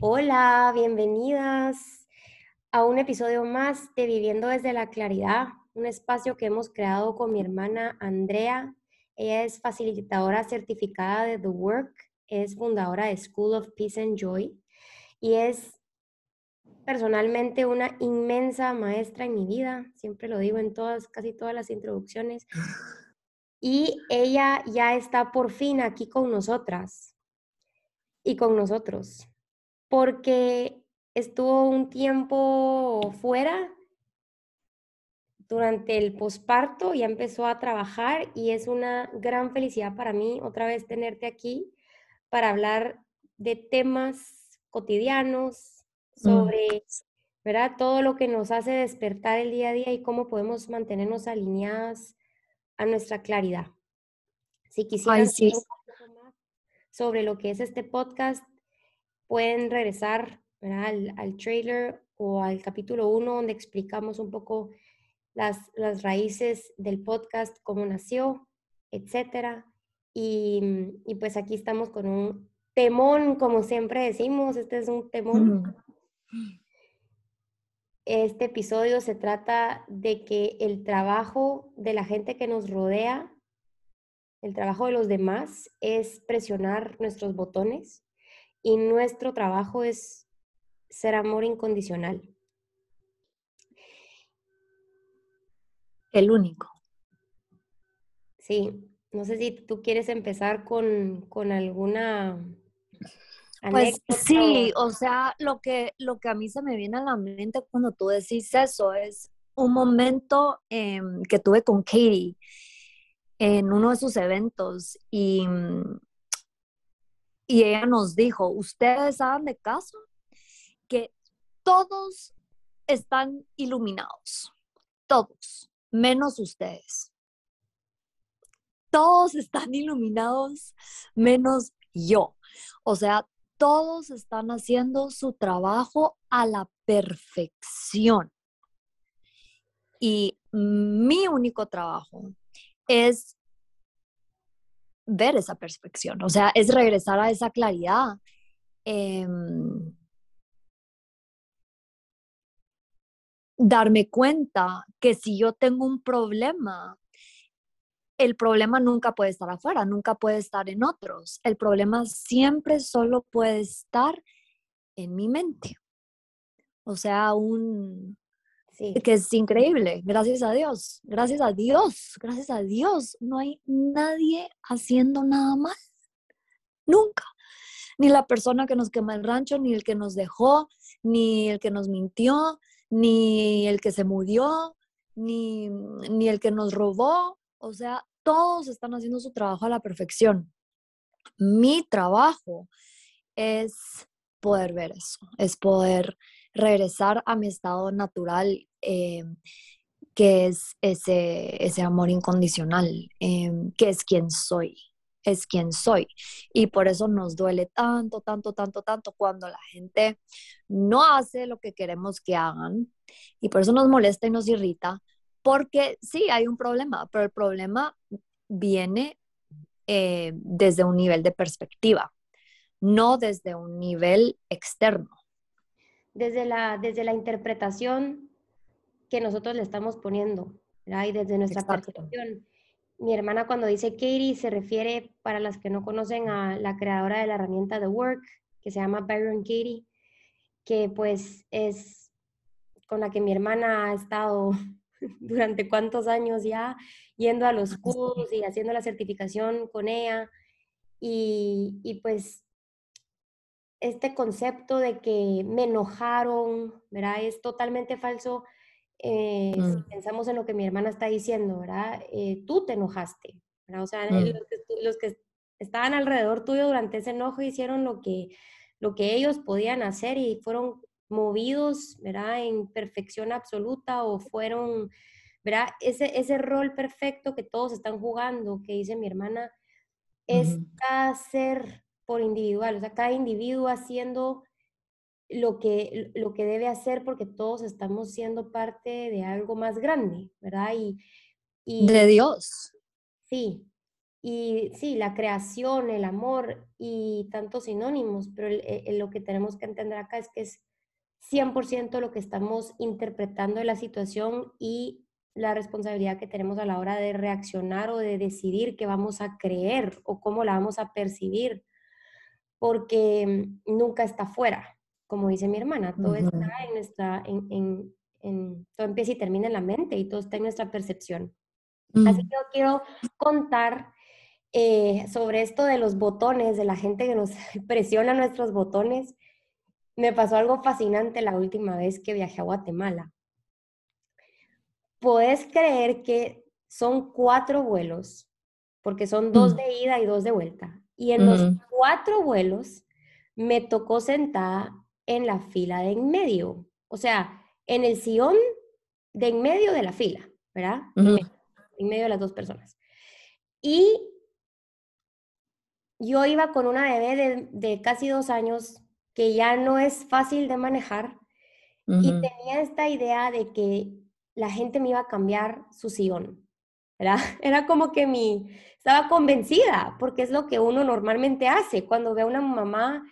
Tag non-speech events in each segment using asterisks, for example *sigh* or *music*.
Hola, bienvenidas a un episodio más de Viviendo desde la Claridad, un espacio que hemos creado con mi hermana Andrea. Ella es facilitadora certificada de The Work, es fundadora de School of Peace and Joy y es personalmente una inmensa maestra en mi vida, siempre lo digo en todas, casi todas las introducciones. Y ella ya está por fin aquí con nosotras y con nosotros porque estuvo un tiempo fuera durante el posparto, ya empezó a trabajar y es una gran felicidad para mí otra vez tenerte aquí para hablar de temas cotidianos mm. sobre, ¿verdad? Todo lo que nos hace despertar el día a día y cómo podemos mantenernos alineadas a nuestra claridad. Si quisieras un poco más sobre lo que es este podcast, pueden regresar al, al, trailer o al capítulo 1 donde explicamos un poco las, las raíces del podcast, cómo nació, etcétera. Y, y, pues aquí estamos con un temón, como siempre decimos, este es un temón. Este episodio se trata de que el trabajo de la gente que nos rodea, el trabajo de los demás, es presionar nuestros botones y nuestro trabajo es ser amor incondicional. El único. Sí, no sé si tú quieres empezar con, alguna... Pues sí, o... sea, lo que, lo que a mí se me viene a la mente cuando tú decís eso es un momento em, que tuve con Katie en uno de sus eventos y y ella nos dijo, ustedes saben de caso que todos están iluminados, todos, menos ustedes. Todos están *laughs* iluminados menos yo. O sea, todos están haciendo su trabajo a la perfección. Y mi único trabajo es ver esa perspección, o sea, es regresar a esa claridad. Em, darme cuenta que si yo tengo un problema, el problema nunca puede estar afuera, nunca puede estar en otros. El problema siempre solo puede estar en mi mente. O sea, un, que es increíble, gracias a Dios, gracias a Dios, gracias a Dios. No hay nadie haciendo nada mal, nunca. Ni la persona que nos quema el rancho, ni el que nos dejó, ni el que nos mintió, ni el que se murió, ni, ni el que nos robó. O sea, todos están haciendo su trabajo a la perfección. Mi trabajo es poder ver eso, es poder regresar a mi estado natural, eh, que es ese, ese amor incondicional, eh, que es quien soy, es quien soy. Y por eso nos duele tanto, tanto, tanto, tanto cuando la gente no hace lo que queremos que hagan. Y por eso nos molesta y nos irrita, porque sí, hay un problema, pero el problema viene eh, desde un nivel de perspectiva, no desde un nivel externo desde la, desde la interpretación que nosotros le estamos poniendo, Y desde nuestra percepción. Mi hermana cuando dice Katie se refiere, para las que no conocen, a la creadora de la herramienta The Work, que se llama Byron Katie, que pues es con la que mi hermana ha estado *laughs* durante cuántos años ya yendo a los cursos y haciendo la certificación con ella. Y, y pues este concepto de que me enojaron, ¿verdad? Es totalmente falso. Eh, si mm. pensamos en lo que mi hermana está diciendo, ¿verdad? Eh, tú te enojaste, ¿verdad? O sea, mm. los, que, estaban alrededor tuyo durante ese enojo hicieron lo que, lo que ellos podían hacer y fueron movidos, ¿verdad? En perfección absoluta o fueron, ¿verdad? Ese, ese rol perfecto que todos están jugando, que dice mi hermana, es ser por individual, o sea, cada individuo haciendo lo que, lo que debe hacer porque todos estamos siendo parte de algo más grande, ¿verdad? Y, de Dios. Sí, y sí, la creación, el amor y tantos sinónimos, pero lo que tenemos que entender acá es que es 100% lo que estamos interpretando de la situación y la responsabilidad que tenemos a la hora de reaccionar o de decidir qué vamos a creer o cómo la vamos a percibir, porque nunca está fuera, como dice mi hermana, todo está en nuestra, en, en, todo empieza y termina en la mente y todo está en nuestra percepción. Así mm. que yo quiero contar eh, sobre esto de los botones, de la gente que nos *laughs* presiona nuestros botones. Me pasó algo fascinante la última vez que viajé a Guatemala. Puedes creer que son cuatro vuelos, porque son dos mm. de ida y dos de vuelta. Y en los cuatro vuelos me tocó sentada en la fila de en medio. O sea, en el sillón de en medio de la fila, ¿verdad? En medio de las dos personas. Y yo iba con una bebé de, casi dos años que ya no es fácil de manejar y tenía esta idea de que la gente me iba a cambiar su sillón, ¿verdad? *laughs* Era como que mi, estaba convencida, porque es lo que uno normalmente hace cuando ve a una mamá,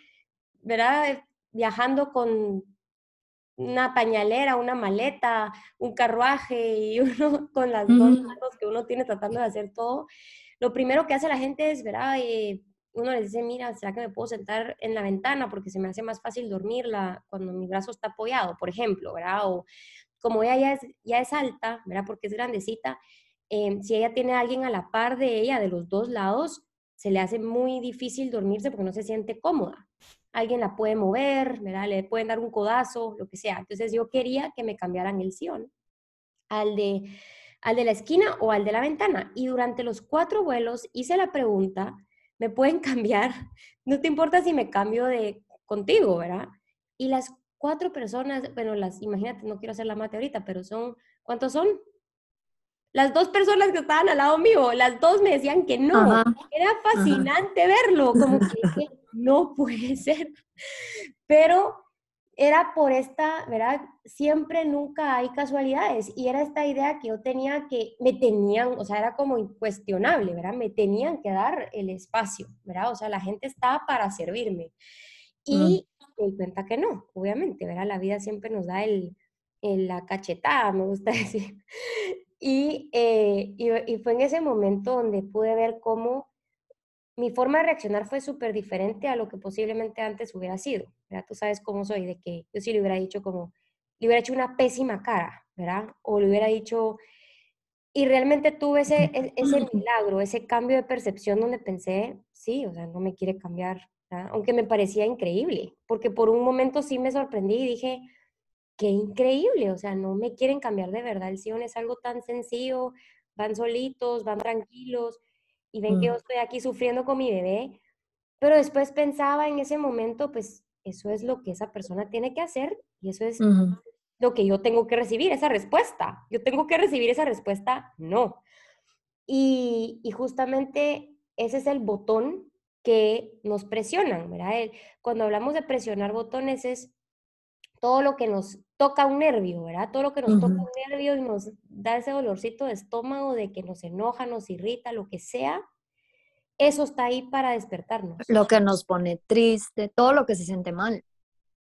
¿verdad? Viajando con una pañalera, una maleta, un carruaje y *laughs* uno con las dos manos que uno tiene tratando de hacer todo. Lo primero que hace la gente es, ¿verdad? Eh, uno le dice, mira, ¿será que me puedo sentar en la ventana porque se me hace más fácil dormirla cuando mi brazo está apoyado, por ejemplo, ¿verdad? O como ella ya es, ya es alta, ¿verdad? Porque es grandecita, em, si ella tiene a alguien a la par de ella, de los dos lados, se le hace muy difícil dormirse porque no se siente cómoda. Alguien la puede mover, ¿verdad? Le pueden dar un codazo, lo que sea. Entonces yo quería que me cambiaran el sillón al de, al de la esquina o al de la ventana. Y durante los cuatro vuelos hice la pregunta, ¿me pueden *laughs* cambiar? No te importa si me cambio de contigo, ¿verdad? Y las cuatro personas, bueno, las, imagínate, no quiero hacer la mate ahorita, pero son, ¿cuántos son? Las dos personas que estaban al lado mío, las dos me decían que no. Era fascinante verlo, como que *laughs* no puede ser. Pero era por esta, ¿verdad? Siempre, nunca hay casualidades. Y era esta idea que yo tenía que me tenían, o sea, era como incuestionable, ¿verdad? Me tenían que dar el espacio, ¿verdad? O sea, la gente estaba para servirme. Y me di cuenta que no, obviamente, ¿verdad? La vida siempre nos da el, la cachetada, me gusta *laughs* decir. Eh, y, y, fue en ese momento donde pude ver cómo mi forma de reaccionar fue súper diferente a lo que posiblemente antes hubiera sido, ¿verdad? Tú sabes cómo soy, de que yo sí le hubiera dicho como, le hubiera hecho una pésima cara, ¿verdad? O le hubiera dicho, y realmente tuve ese, e, ese milagro, ese cambio de percepción donde pensé, sí, o sea, no me quiere cambiar, aunque me parecía increíble, porque por un momento sí me sorprendí y dije, qué increíble, o sea, no me quieren cambiar de verdad, el Sion es algo tan sencillo, van solitos, van tranquilos, y ven que yo mm. estoy aquí sufriendo con mi bebé, pero después pensaba en ese momento, pues eso es lo que esa persona tiene que hacer y eso es lo que yo tengo que recibir, esa respuesta. Yo tengo que recibir esa respuesta, no. Y, y justamente ese es el botón que nos presionan, ¿verdad? Cuando hablamos de presionar botones es todo lo que nos toca un nervio, ¿verdad? Todo lo que nos toca un nervio y nos da ese dolorcito de estómago, de que nos enoja, nos irrita, lo que sea, eso está ahí para despertarnos. Lo que nos pone triste, todo lo que se siente mal.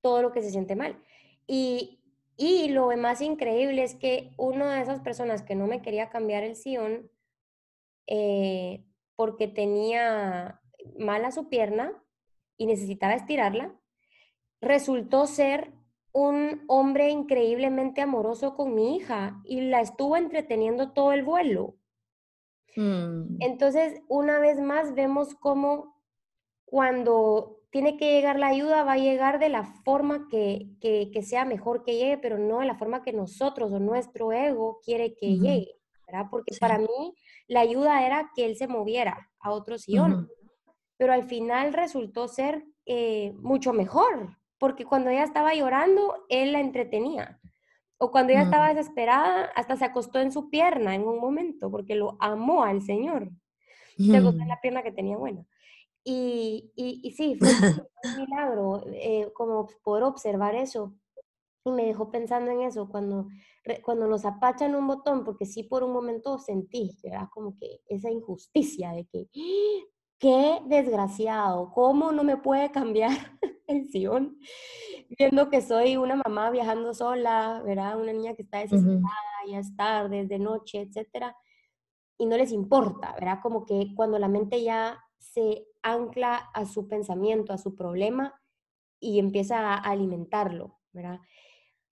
Todo lo que se siente mal. Y, y lo más increíble es que una de esas personas que no me quería cambiar el sillón eh, porque tenía mala su pierna y necesitaba estirarla, resultó ser un hombre increíblemente amoroso con mi hija y la estuvo entreteniendo todo el vuelo. Mm. Entonces, una vez más, vemos cómo cuando tiene que llegar la ayuda, va a llegar de la forma que, sea mejor que llegue, pero no de la forma que nosotros o nuestro ego quiere que llegue, ¿verdad? Porque para mí la ayuda era que él se moviera a otro sillón, pero al final resultó ser eh, mucho mejor, porque cuando ella estaba llorando, él la entretenía. O cuando ella estaba mm. desesperada, hasta se acostó en su pierna en un momento, porque lo amó al Señor. Se acostó en la pierna que tenía buena. Y, y, sí, fue un *laughs* milagro, eh, como poder observar eso. Y me dejó pensando en eso, cuando cuando nos apachan un botón, porque sí por un momento sentí, era como que esa injusticia de que, qué desgraciado, ¿cómo no me puede cambiar *laughs* el sillón? Viendo que soy una mamá viajando sola, ¿verdad? Una niña que está desesperada, ya es tarde, es de noche, etcétera, y no les importa, ¿verdad? Como que cuando la mente ya se ancla a su pensamiento, a su problema y empieza a alimentarlo, ¿verdad?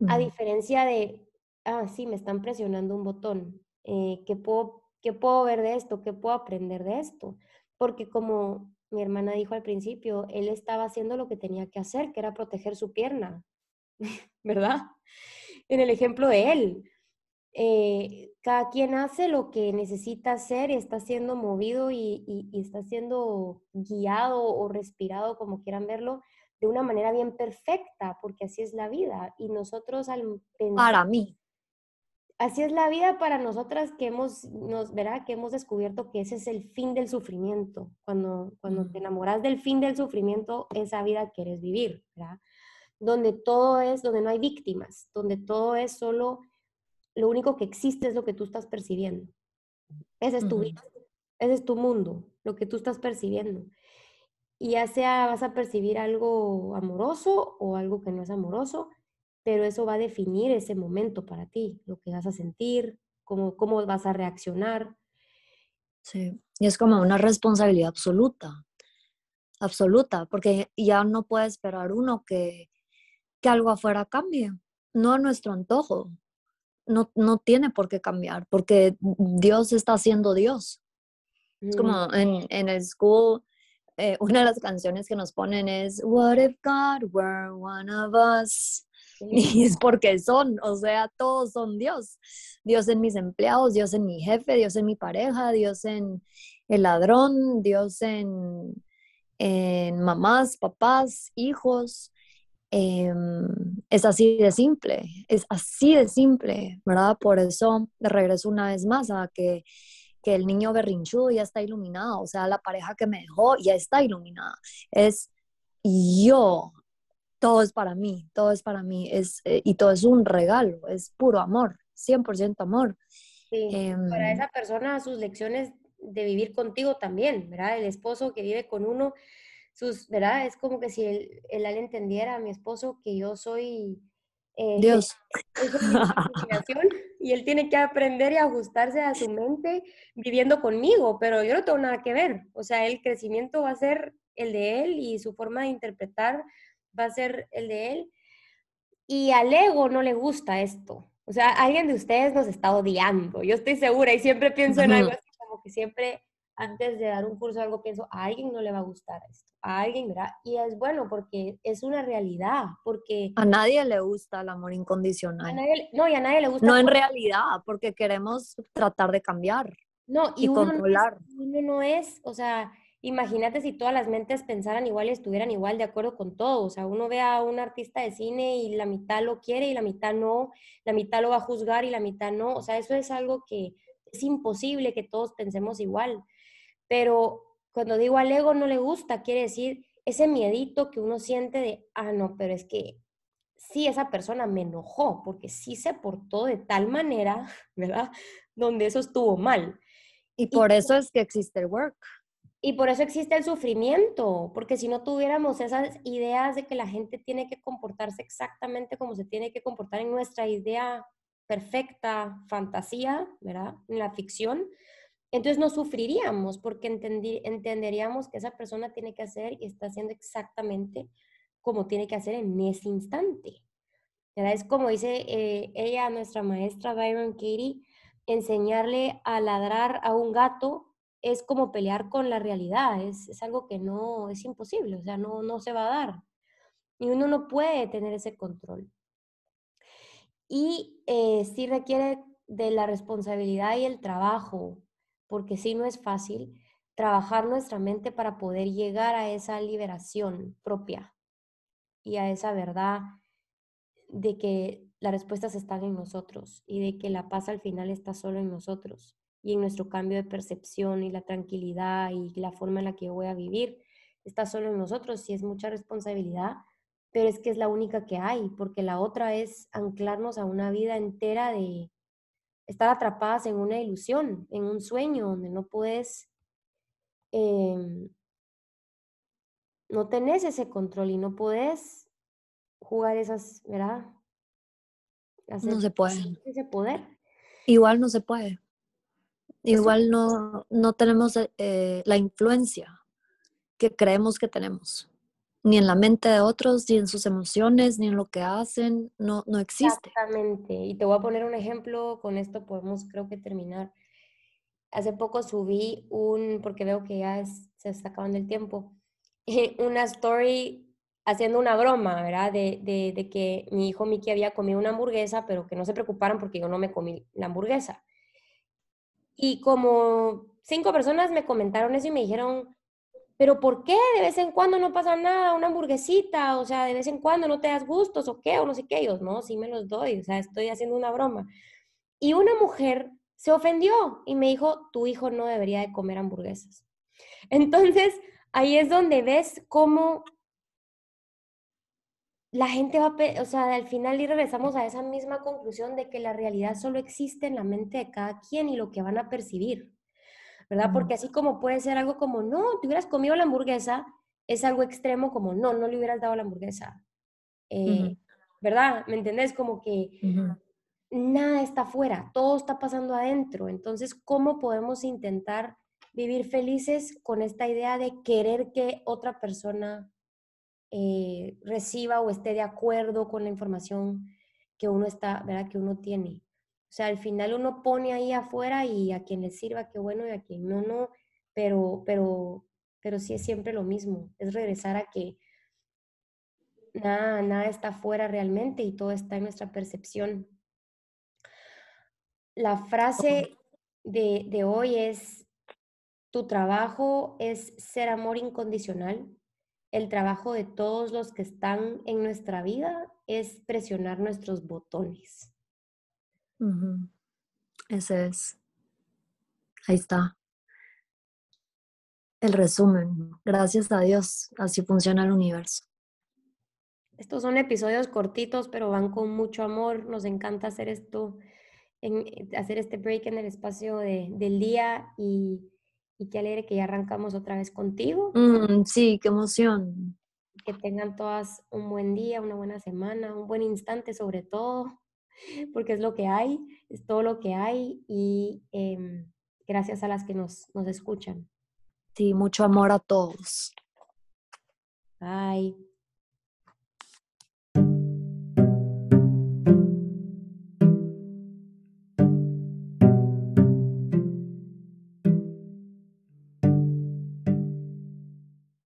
A diferencia de, ah, sí, me están presionando un botón, eh, ¿qué, puedo, ¿qué puedo ver de esto? ¿Qué puedo aprender de esto? Porque como mi hermana dijo al principio, él estaba haciendo lo que tenía que hacer, que era proteger su pierna, *laughs* ¿verdad? En el ejemplo de él, eh, cada quien hace lo que necesita hacer y está siendo movido y, está siendo guiado o respirado, como quieran verlo, de una manera bien perfecta, porque así es la vida. Y nosotros al pensar... Para mí. Así es la vida para nosotras que hemos, nos, verá que hemos descubierto que ese es el fin del sufrimiento. Cuando, cuando te mm. enamoras del fin del sufrimiento, esa vida quieres vivir, ¿verdad? Donde todo es, donde no hay víctimas, donde todo es solo lo único que existe es lo que tú estás percibiendo. Ese es tu vida, ese es tu mundo, lo que tú estás percibiendo. Y ya sea vas a percibir algo amoroso o algo que no es amoroso, pero eso va a definir ese momento para ti, lo que vas a sentir, cómo, cómo vas a reaccionar. Sí, y es como una responsabilidad absoluta, absoluta, porque ya no puede esperar uno que, que algo afuera cambie, no a nuestro antojo, no, no tiene por qué cambiar, porque Dios está siendo Dios. Es como mm. en, en el school, eh, *laughs* una de las canciones que nos ponen es What if God were one of us? *laughs* Y es porque son, o sea, todos son Dios. Dios en mis empleados, Dios en mi jefe, Dios en mi pareja, Dios en el ladrón, Dios en, en mamás, papás, hijos. Em, es así de simple, es así de simple, ¿verdad? Por eso regreso una vez más a que, que el niño berrinchudo ya está iluminado, o sea, la pareja que me dejó ya está iluminada. Es yo, todo es para mí, todo es para mí, es, eh, y todo es un regalo, es puro amor, 100% amor. Sí, para em, esa persona sus lecciones de vivir contigo también, ¿verdad? El esposo que vive con uno sus, ¿verdad? Es como que si él, él, entendiera a mi esposo que yo soy... Eh, Dios. *laughs* y él tiene que aprender y ajustarse a su mente viviendo conmigo, pero yo no tengo nada que ver. O sea, el crecimiento va a ser el de él y su forma de interpretar va a ser el de él. Y al ego no le gusta esto. O sea, alguien de ustedes nos está odiando. Yo estoy segura y siempre pienso en algo así como que siempre antes de dar un curso algo pienso, a alguien no le va a gustar esto, a alguien, ¿verdad? Y es bueno porque es una realidad, porque... A nadie le gusta el amor incondicional. no, y a nadie le gusta... No en realidad, porque queremos tratar de cambiar. No, y, controlar. uno no es, o sea, imagínate si todas las mentes pensaran igual y estuvieran igual de acuerdo con todo. O sea, uno ve a un artista de cine y la mitad lo quiere y la mitad no, la mitad lo va a juzgar y la mitad no. O sea, eso es algo que es imposible que todos pensemos igual. Pero cuando digo al ego no le gusta, quiere decir ese miedito que uno siente de, ah, no, pero es que sí, esa persona me enojó porque sí se portó de tal manera, *laughs* ¿verdad? Donde eso estuvo mal. Y por eso es que existe el work. Y por eso existe el sufrimiento, porque si no tuviéramos esas ideas de que la gente tiene que comportarse exactamente como se tiene que comportar en nuestra idea perfecta, fantasía, ¿verdad? En la ficción, entonces no sufriríamos porque entenderíamos que esa persona tiene que hacer y está haciendo exactamente como tiene que hacer en ese instante. Es como dice eh, ella, nuestra maestra Byron Katie, enseñarle a ladrar a un gato es como pelear con la realidad, es, es, algo que no es imposible, o sea, no, no se va a dar. Y uno no puede tener ese control. Y eh, sí requiere de la responsabilidad y el trabajo porque sí no es fácil trabajar nuestra mente para poder llegar a esa liberación propia y a esa verdad de que las respuestas están en nosotros y de que la paz al final está solo en nosotros y en nuestro cambio de percepción y la tranquilidad y la forma en la que yo voy a vivir está solo en nosotros y es mucha responsabilidad, pero es que es la única que hay, porque la otra es anclarnos a una vida entera de estar atrapadas en una ilusión, en un sueño donde no puedes, em, no tenés ese control y no puedes jugar esas, ¿verdad? no se puede. Ese poder. Igual no se puede. Igual no, no tenemos eh, la influencia que creemos que tenemos ni en la mente de otros, ni en sus emociones, ni en lo que hacen, no, no existe. Exactamente. Y te voy a poner un ejemplo, con esto podemos creo que terminar. Hace poco subí un, porque veo que ya se está acabando el tiempo, *laughs* una story haciendo una broma, ¿verdad? De, de, de, que mi hijo Miki había comido una hamburguesa, pero que no se preocuparan porque yo no me comí la hamburguesa. Y como cinco personas me comentaron eso y me dijeron, pero ¿por qué de vez en cuando no pasa nada? Una hamburguesita, o sea, de vez en cuando no te das gustos o qué, o no sé qué. Ellos, no, sí me los doy, o sea, estoy haciendo una broma. Y una mujer se ofendió y me dijo, tu hijo no debería de comer hamburguesas. Entonces, ahí es donde ves cómo la gente va, o sea, al final y regresamos a esa misma conclusión de que la realidad solo existe en la mente de cada quien y lo que van a percibir. ¿verdad? Porque así como puede ser algo como, no, te hubieras comido la hamburguesa, es algo extremo como, no, no le hubieras dado la hamburguesa. Eh, ¿Verdad? ¿Me entendés? Como que nada está afuera, todo está pasando adentro. Entonces, ¿cómo podemos intentar vivir felices con esta idea de querer que otra persona eh, reciba o esté de acuerdo con la información que uno está, ¿verdad? Que uno tiene. O sea, al final uno pone ahí afuera y a quien le sirva, qué bueno, y a quien no, no, pero, pero, pero sí es siempre lo mismo, es regresar a que nada, nada está afuera realmente y todo está en nuestra percepción. La frase de, de hoy es, tu trabajo es ser amor incondicional. El trabajo de todos los que están en nuestra vida es presionar nuestros botones. Ese es. Ahí está. El resumen. Gracias a Dios, así funciona el universo. Estos son episodios cortitos, pero van con mucho amor. Nos encanta hacer esto, en, hacer este break en el espacio del día y, y qué alegre que ya arrancamos otra vez contigo. Mm, sí, qué emoción. Que tengan todas un buen día, una buena semana, un buen instante sobre todo *laughs* porque es lo que hay, es todo lo que hay y em, gracias a las que nos, nos escuchan. Sí, mucho amor a todos. Bye.